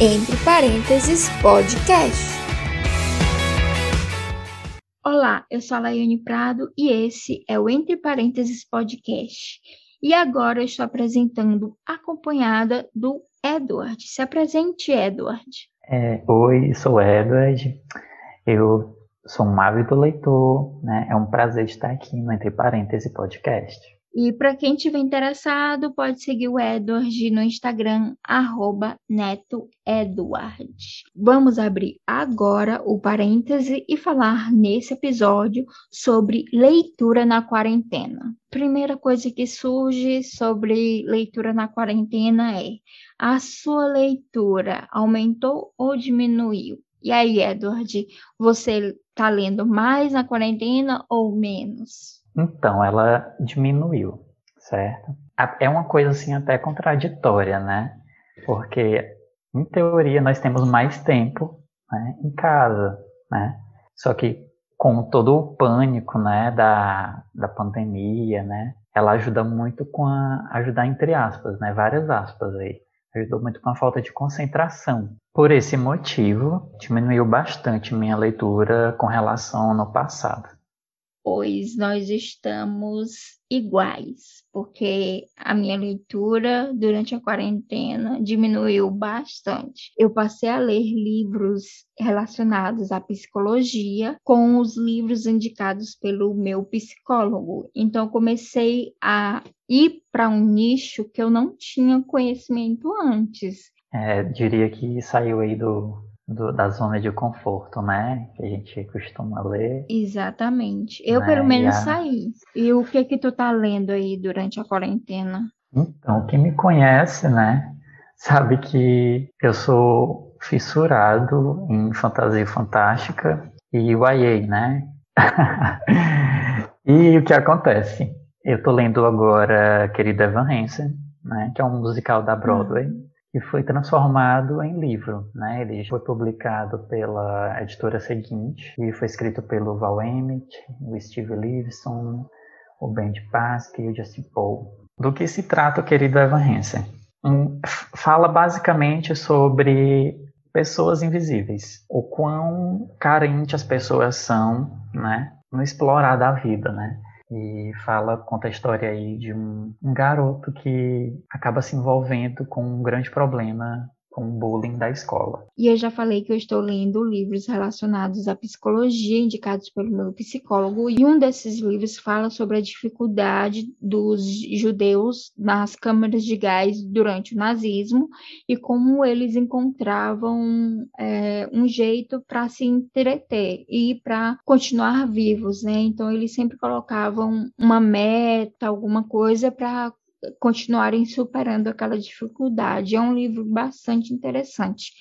Entre Parênteses Podcast. Olá, eu sou a Laiane Prado e esse é o Entre Parênteses Podcast. E agora eu estou apresentando acompanhada do Edward. Se apresente, Edward. É, oi, sou Edward. Eu sou um ávido leitor, né? É um prazer estar aqui no Entre Parênteses Podcast. E para quem tiver interessado, pode seguir o Edward no Instagram, netoedward. Vamos abrir agora o parêntese e falar nesse episódio sobre leitura na quarentena. Primeira coisa que surge sobre leitura na quarentena é: a sua leitura aumentou ou diminuiu? E aí, Edward, você está lendo mais na quarentena ou menos? Então, ela diminuiu, certo? É uma coisa assim até contraditória, né? Porque, em teoria, nós temos mais tempo né, em casa, né? Só que com todo o pânico, né, da, da pandemia, né? Ela ajuda muito com a... ajudar entre aspas, né? Várias aspas aí. Ajudou muito com a falta de concentração. Por esse motivo, diminuiu bastante minha leitura com relação ao ano passado pois nós estamos iguais, porque a minha leitura durante a quarentena diminuiu bastante. Eu passei a ler livros relacionados à psicologia com os livros indicados pelo meu psicólogo. Então comecei a ir para um nicho que eu não tinha conhecimento antes. É, diria que saiu aí do do, da zona de conforto, né? Que a gente costuma ler. Exatamente. Eu, né? pelo menos, a... saí. E o que que tu tá lendo aí durante a quarentena? Então, quem me conhece, né? Sabe que eu sou fissurado em fantasia fantástica e YA, né? e o que acontece? Eu tô lendo agora Querida Evan Hansen, né? Que é um musical da Broadway. Hum e foi transformado em livro. Né? Ele foi publicado pela editora seguinte e foi escrito pelo Val Emmett, o Steve Livingston, o Ben Pasque e o Justin Paul. Do que se trata, querido Evan Hansen? Um, fala basicamente sobre pessoas invisíveis, o quão carentes as pessoas são, né, no explorar da vida, né? E fala, conta a história aí de um, um garoto que acaba se envolvendo com um grande problema com o bullying da escola. E eu já falei que eu estou lendo livros relacionados à psicologia, indicados pelo meu psicólogo, e um desses livros fala sobre a dificuldade dos judeus nas câmaras de gás durante o nazismo e como eles encontravam é, um jeito para se entreter e para continuar vivos, né? Então eles sempre colocavam uma meta, alguma coisa para continuarem superando aquela dificuldade. É um livro bastante interessante,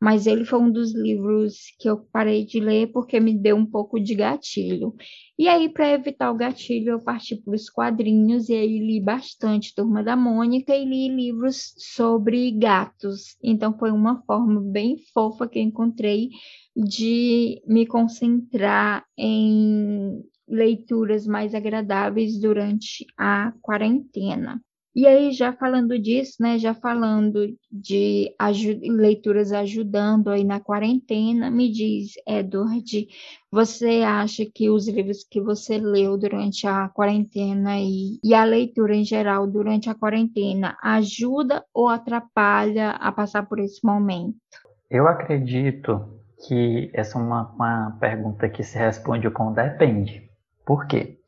mas ele foi um dos livros que eu parei de ler porque me deu um pouco de gatilho. E aí, para evitar o gatilho, eu parti para os quadrinhos e aí li bastante Turma da Mônica e li livros sobre gatos. Então, foi uma forma bem fofa que eu encontrei de me concentrar em leituras mais agradáveis durante a quarentena. E aí, já falando disso, né, já falando de leituras ajudando aí na quarentena, me diz, Edward, você acha que os livros que você leu durante a quarentena e, e a leitura em geral durante a quarentena ajuda ou atrapalha a passar por esse momento? Eu acredito que essa é uma, uma pergunta que se responde com depende. Por quê?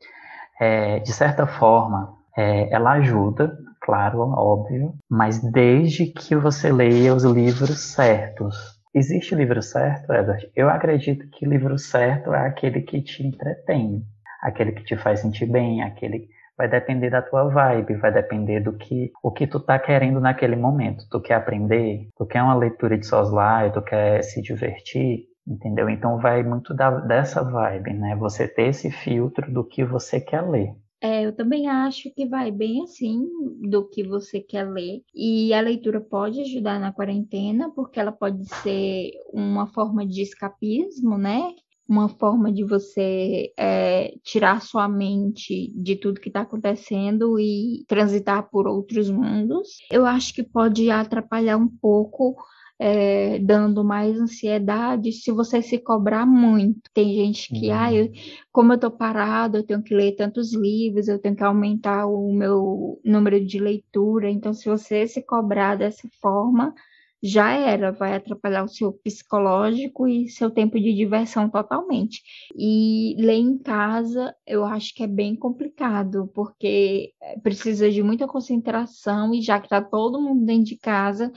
É, de certa forma, é, ela ajuda, claro, óbvio, mas desde que você leia os livros certos. Existe livro certo, Edward? Eu acredito que livro certo é aquele que te entretém, aquele que te faz sentir bem, aquele vai depender da tua vibe, vai depender do que o que tu tá querendo naquele momento. Tu quer aprender, tu quer uma leitura de soslaio, tu quer se divertir, entendeu? Então vai muito da, dessa vibe, né? Você ter esse filtro do que você quer ler. É, eu também acho que vai bem assim do que você quer ler. E a leitura pode ajudar na quarentena, porque ela pode ser uma forma de escapismo, né? Uma forma de você é, tirar sua mente de tudo que está acontecendo e transitar por outros mundos. Eu acho que pode atrapalhar um pouco é, dando mais ansiedade se você se cobrar muito. Tem gente que, uhum. ah, eu, como eu tô parado, eu tenho que ler tantos livros, eu tenho que aumentar o meu número de leitura. Então, se você se cobrar dessa forma, já era, vai atrapalhar o seu psicológico e seu tempo de diversão totalmente. E ler em casa, eu acho que é bem complicado, porque precisa de muita concentração e já que está todo mundo dentro de casa,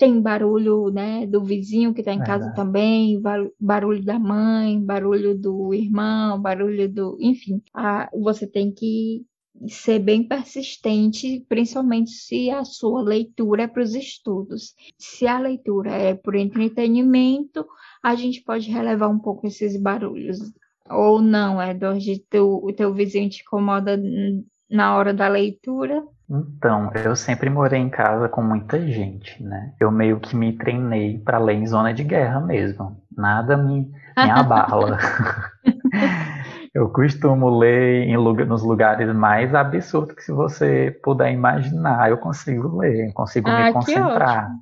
tem barulho, né, do vizinho que está em casa também, barulho da mãe, barulho do irmão, barulho do, enfim, a, você tem que ser bem persistente, principalmente se a sua leitura é para os estudos. Se a leitura é por entretenimento, a gente pode relevar um pouco esses barulhos. Ou não, Edward, teu, o teu vizinho te incomoda na hora da leitura? Então, eu sempre morei em casa com muita gente, né? Eu meio que me treinei para ler em zona de guerra mesmo. Nada me, me abala. Eu costumo ler em lugar, nos lugares mais absurdos que se você puder imaginar, eu consigo ler, eu consigo ah, me concentrar.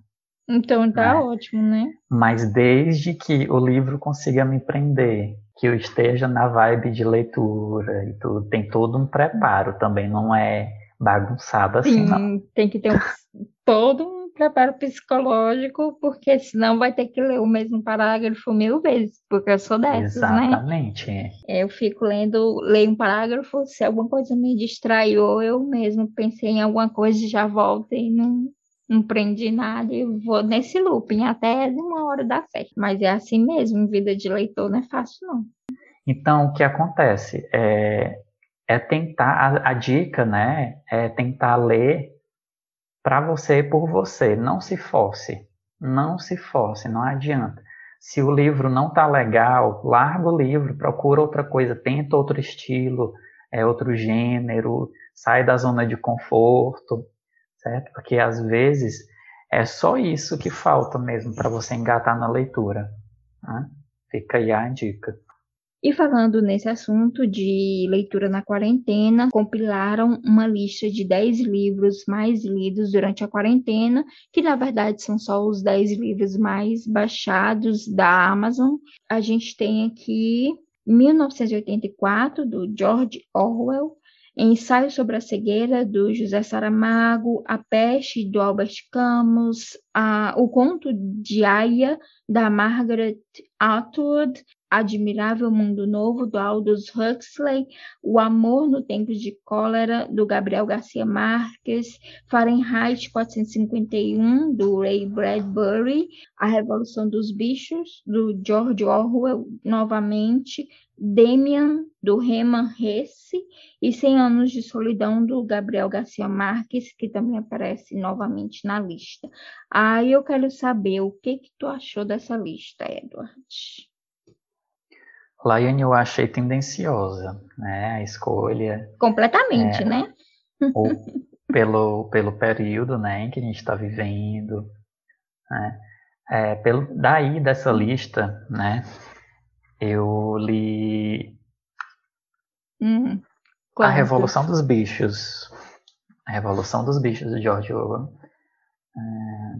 Então tá né? ótimo, né? Mas desde que o livro consiga me prender, que eu esteja na vibe de leitura e tudo, tem todo um preparo também, não é bagunçado assim, Sim, não. tem que ter um, todo um preparo psicológico, porque senão vai ter que ler o mesmo parágrafo mil vezes, porque eu sou dessas, Exatamente. né? Exatamente. Eu fico lendo, leio um parágrafo, se alguma coisa me distrai, ou eu mesmo pensei em alguma coisa e já volto e não, não prendi nada e vou nesse looping até uma hora da festa. Mas é assim mesmo, vida de leitor não é fácil, não. Então, o que acontece? É, é tentar, a, a dica, né, é tentar ler para você e por você. Não se force. Não se force, não adianta. Se o livro não tá legal, larga o livro, procura outra coisa, tenta outro estilo, é outro gênero, sai da zona de conforto, certo? Porque às vezes é só isso que falta mesmo para você engatar na leitura. Né? Fica aí a dica. E falando nesse assunto de leitura na quarentena, compilaram uma lista de 10 livros mais lidos durante a quarentena, que na verdade são só os 10 livros mais baixados da Amazon. A gente tem aqui 1984, do George Orwell, Ensaio sobre a Cegueira, do José Saramago, A Peste, do Albert Camus, a, O Conto de Aya, da Margaret Atwood, Admirável Mundo Novo, do Aldous Huxley, O Amor no Tempo de Cólera, do Gabriel Garcia Marques, Fahrenheit 451, do Ray Bradbury, A Revolução dos Bichos, do George Orwell, novamente, Demian, do Herman Hesse, e Cem Anos de Solidão, do Gabriel Garcia Marques, que também aparece novamente na lista. Aí eu quero saber o que, que tu achou dessa lista, Edward. Lion eu achei tendenciosa, né? A escolha. Completamente, é, né? ou pelo, pelo período né, em que a gente está vivendo. Né? É, pelo, daí dessa lista, né? Eu li hum, A Revolução dos Bichos. A Revolução dos Bichos, de George Orwell. É,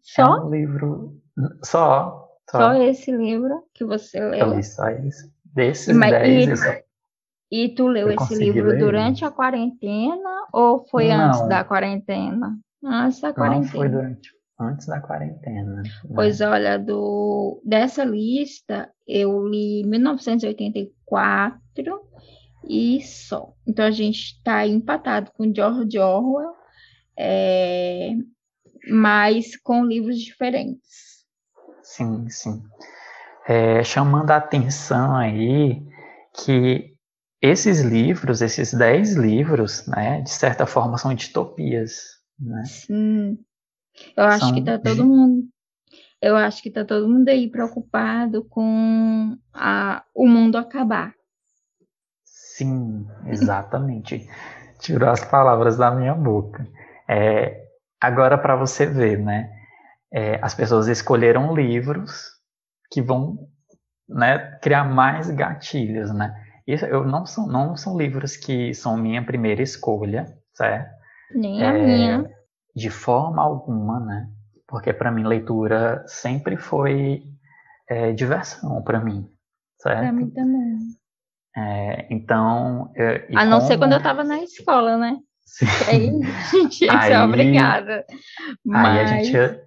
só? É um livro. Só. Só, só esse livro que você leu? Eu li só esse. Desses Mas, dez. E, e tu leu esse livro durante a quarentena ou foi Não. antes da quarentena? Antes da quarentena. Não, foi durante, antes da quarentena. Né? Pois olha, do, dessa lista eu li 1984 e só. Então a gente está empatado com George Orwell, é, mas com livros diferentes. Sim, sim. É, chamando a atenção aí que esses livros, esses dez livros, né, de certa forma são distopias, né? Sim. Eu acho são que tá todo mundo eu acho que tá todo mundo aí preocupado com a, o mundo acabar. Sim, exatamente. Tirou as palavras da minha boca. É, agora para você ver, né? É, as pessoas escolheram livros que vão né, criar mais gatilhos, né? Isso eu não são não são livros que são minha primeira escolha, certo? Nem é, a minha. De forma alguma, né? porque para mim leitura sempre foi é, diversão para mim, certo? Para mim também. É, então, eu, a não como... ser quando eu estava na escola, né? Sim. Aí a gente que ser obrigada. Mas... Aí a gente,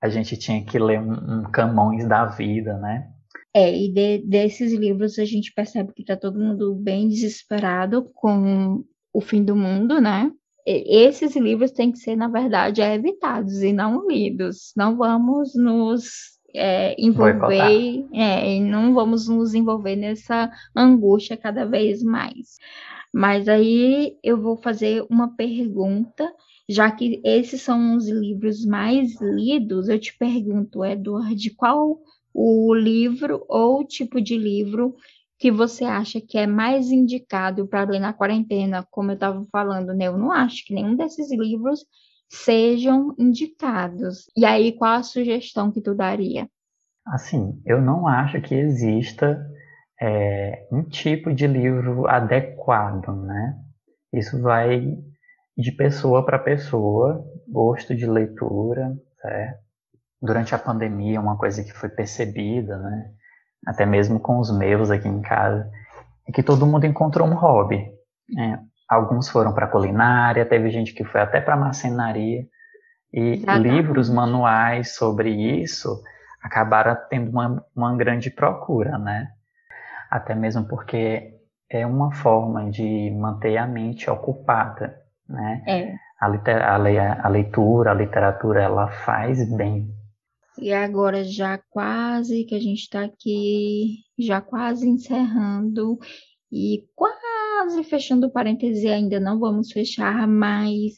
a gente tinha que ler um, um Camões da vida, né? É, e de, desses livros a gente percebe que está todo mundo bem desesperado com o fim do mundo, né? E, esses livros têm que ser, na verdade, evitados e não lidos. Não vamos nos é, envolver, é, não vamos nos envolver nessa angústia cada vez mais. Mas aí eu vou fazer uma pergunta, já que esses são os livros mais lidos, eu te pergunto, Edward, qual o livro ou tipo de livro que você acha que é mais indicado para ler na quarentena, como eu estava falando, né? Eu não acho que nenhum desses livros sejam indicados. E aí, qual a sugestão que tu daria? Assim, eu não acho que exista é, um tipo de livro adequado, né? Isso vai de pessoa para pessoa, gosto de leitura, certo? Durante a pandemia, uma coisa que foi percebida, né? Até mesmo com os meus aqui em casa, é que todo mundo encontrou um hobby. Né? Alguns foram para culinária, teve gente que foi até para marcenaria. E livros, manuais sobre isso acabaram tendo uma, uma grande procura, né? Até mesmo porque é uma forma de manter a mente ocupada, né? É. A, a, a leitura, a literatura, ela faz bem. E agora já quase que a gente está aqui, já quase encerrando e quase fechando o parêntese, ainda não vamos fechar, mas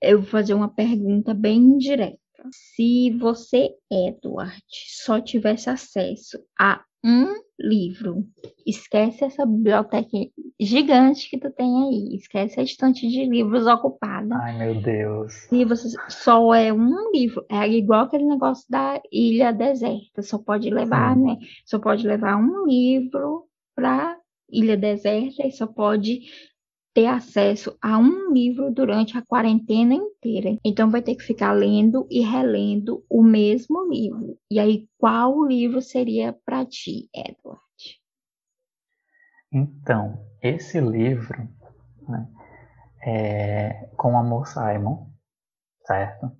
eu vou fazer uma pergunta bem direta. Se você, Edward, só tivesse acesso a um livro, esquece essa biblioteca gigante que tem aí, esquece a estante de livros ocupada. Ai, meu Deus. Se você só é um livro, é igual aquele negócio da ilha deserta, só pode levar, Sim. né? Só pode levar um livro para ilha deserta e só pode ter acesso a um livro durante a quarentena inteira. Então vai ter que ficar lendo e relendo o mesmo livro. E aí, qual livro seria para ti, Edward? Então, esse livro né, é com Amor Simon, certo?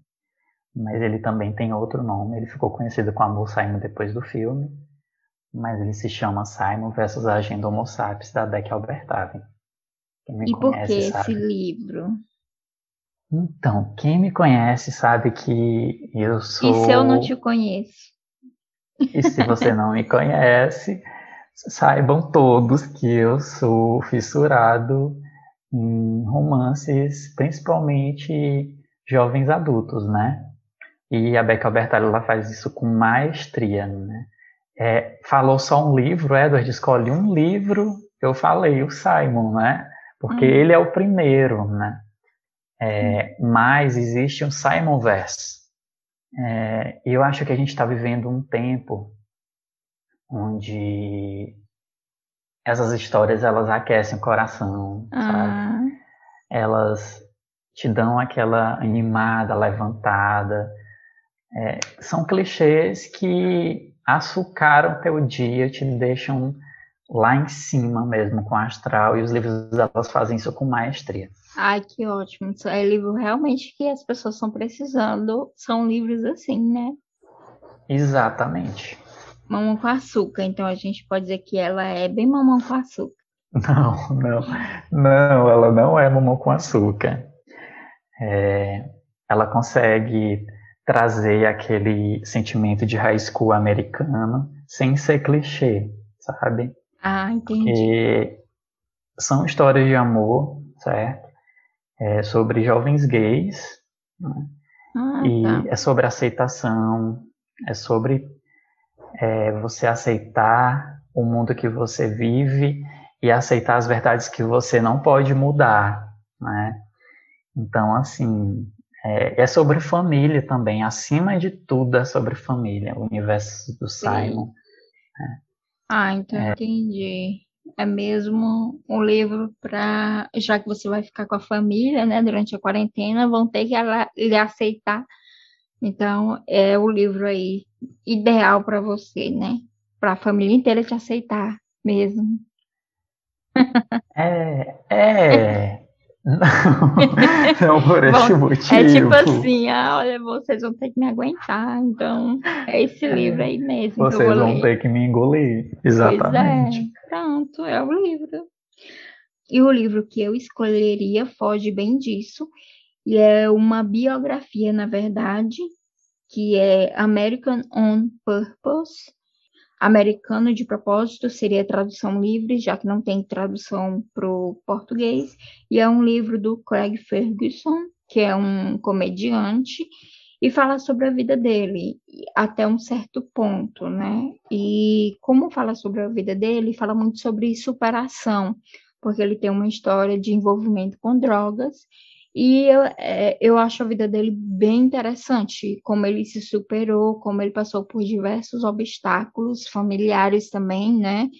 Mas ele também tem outro nome. Ele ficou conhecido com Amor Simon depois do filme, mas ele se chama Simon versus a Agenda Homo Sapiens da Beck Albertavin. e por que esse livro? Então, quem me conhece sabe que eu sou. E se eu não te conheço? E se você não me conhece, saibam todos que eu sou fissurado em romances, principalmente jovens adultos, né? E a Becca Albertalli ela faz isso com maestria, né? É, falou só um livro, Edward escolhe um livro, eu falei o Simon, né? Porque hum. ele é o primeiro, né? É, hum. Mas existe um Simon Verse. É, eu acho que a gente está vivendo um tempo onde essas histórias elas aquecem o coração, ah. sabe? Elas te dão aquela animada, levantada. É, são clichês que açucaram teu dia, te deixam lá em cima mesmo com astral e os livros elas fazem isso com maestria. Ai, que ótimo. É livro realmente que as pessoas estão precisando. São livros assim, né? Exatamente. Mamão com açúcar, então a gente pode dizer que ela é bem mamão com açúcar. Não, não, não, ela não é mamão com açúcar. É, ela consegue trazer aquele sentimento de high school americano sem ser clichê, sabe? Ah, entendi. E são histórias de amor, certo? É sobre jovens gays, né? ah, e tá. é sobre aceitação, é sobre é você aceitar o mundo que você vive e aceitar as verdades que você não pode mudar, né? Então, assim, é, é sobre família também. Acima de tudo é sobre família, o universo do Simon. Né? Ah, então é. entendi. É mesmo um livro para, já que você vai ficar com a família, né, durante a quarentena, vão ter que lhe aceitar Então, é o livro aí ideal para você, né? Para a família inteira te aceitar mesmo. É, é. Não, não por esse Bom, motivo. É tipo assim, ah, olha, vocês vão ter que me aguentar, então é esse livro aí mesmo que eu Vocês vão ler. ter que me engolir. Pois Exatamente. é, pronto, é o livro. E o livro que eu escolheria foge bem disso, e é uma biografia, na verdade, que é American on Purpose. Americano de propósito seria tradução livre, já que não tem tradução para o português, e é um livro do Craig Ferguson, que é um comediante, e fala sobre a vida dele até um certo ponto, né? E como fala sobre a vida dele, fala muito sobre superação, porque ele tem uma história de envolvimento com drogas e eu, é, eu acho a vida dele bem interessante, como ele se superou, como ele passou por diversos obstáculos familiares também, né?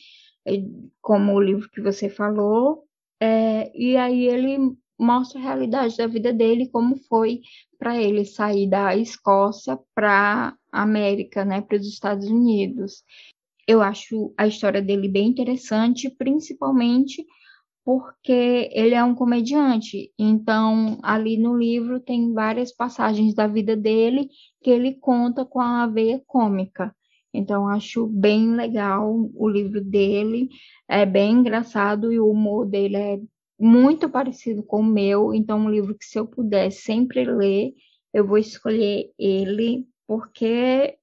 Como o livro que você falou. É, e aí ele mostra a realidade da vida dele, como foi para ele sair da Escócia para a América, né, para os Estados Unidos. Eu acho a história dele bem interessante, principalmente porque ele é um comediante. Então, ali no livro tem várias passagens da vida dele que ele conta com a veia cômica. Então, acho bem legal o livro dele, é bem engraçado e o humor dele é muito parecido com o meu. Então, um livro que, se eu puder sempre ler, eu vou escolher ele, porque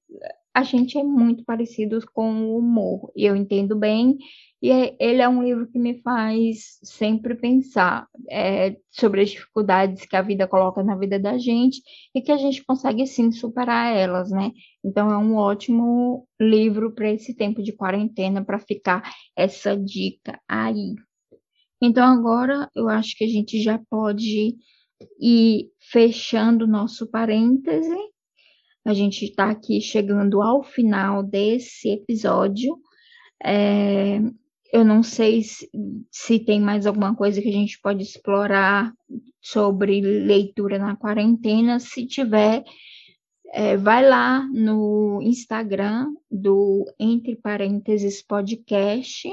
a gente é muito parecido com o humor, e eu entendo bem, e é, ele é um livro que me faz sempre pensar é, sobre as dificuldades que a vida coloca na vida da gente e que a gente consegue sim superar elas, né? Então é um ótimo livro para esse tempo de quarentena, para ficar essa dica aí. Então agora eu acho que a gente já pode ir fechando nosso parêntese. A gente está aqui chegando ao final desse episódio. É, eu não sei se, se, tem mais alguma coisa que a gente pode explorar sobre leitura na quarentena. Se tiver, é, vai lá no Instagram do Entre Parênteses Podcast.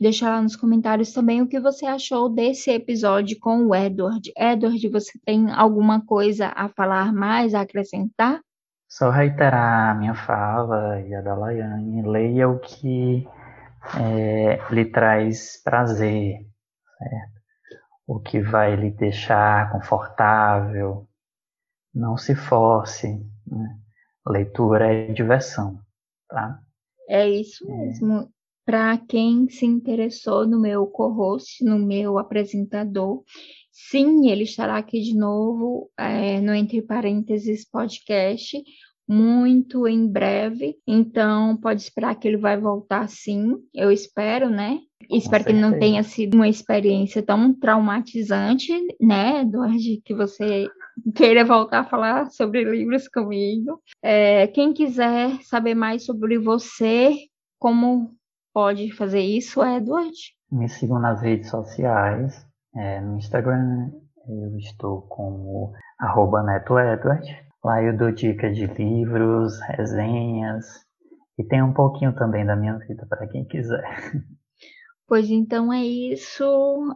Deixa lá nos comentários também o que você achou desse episódio com o Edward. Edward, você tem alguma coisa a falar mais, a acrescentar? Só reiterar a minha fala e a da Laiane. Leia o que é, lhe traz prazer, certo? O que vai lhe deixar confortável. Não se force. Né? Leitura é diversão, tá? É isso mesmo. É. Para quem se interessou no meu co-host, no meu apresentador, sim, ele estará aqui de novo é, no Entre Parênteses Podcast muito em breve, então pode esperar que ele vai voltar sim, eu espero, né? Com espero certeza. que não tenha sido uma experiência tão traumatizante, né, Eduardo, que você queira voltar a falar sobre livros comigo. É, quem quiser saber mais sobre você, como pode fazer isso, Edward? Me sigam nas redes sociais, é, no Instagram eu estou como arroba Lá eu dou dicas de livros, resenhas e tem um pouquinho também da minha vida para quem quiser. Pois então é isso.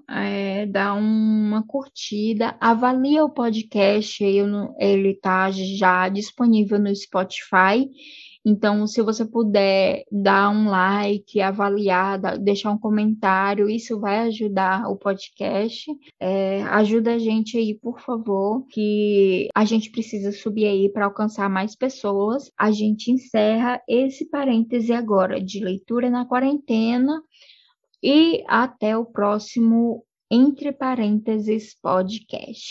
É, dá uma curtida, avalia o podcast. Ele está já disponível no Spotify então, se você puder dar um like, avaliar, deixar um comentário, isso vai ajudar o podcast. É, ajuda a gente aí, por favor, que a gente precisa subir aí para alcançar mais pessoas. A gente encerra esse parêntese agora de leitura na quarentena e até o próximo Entre Parênteses Podcast.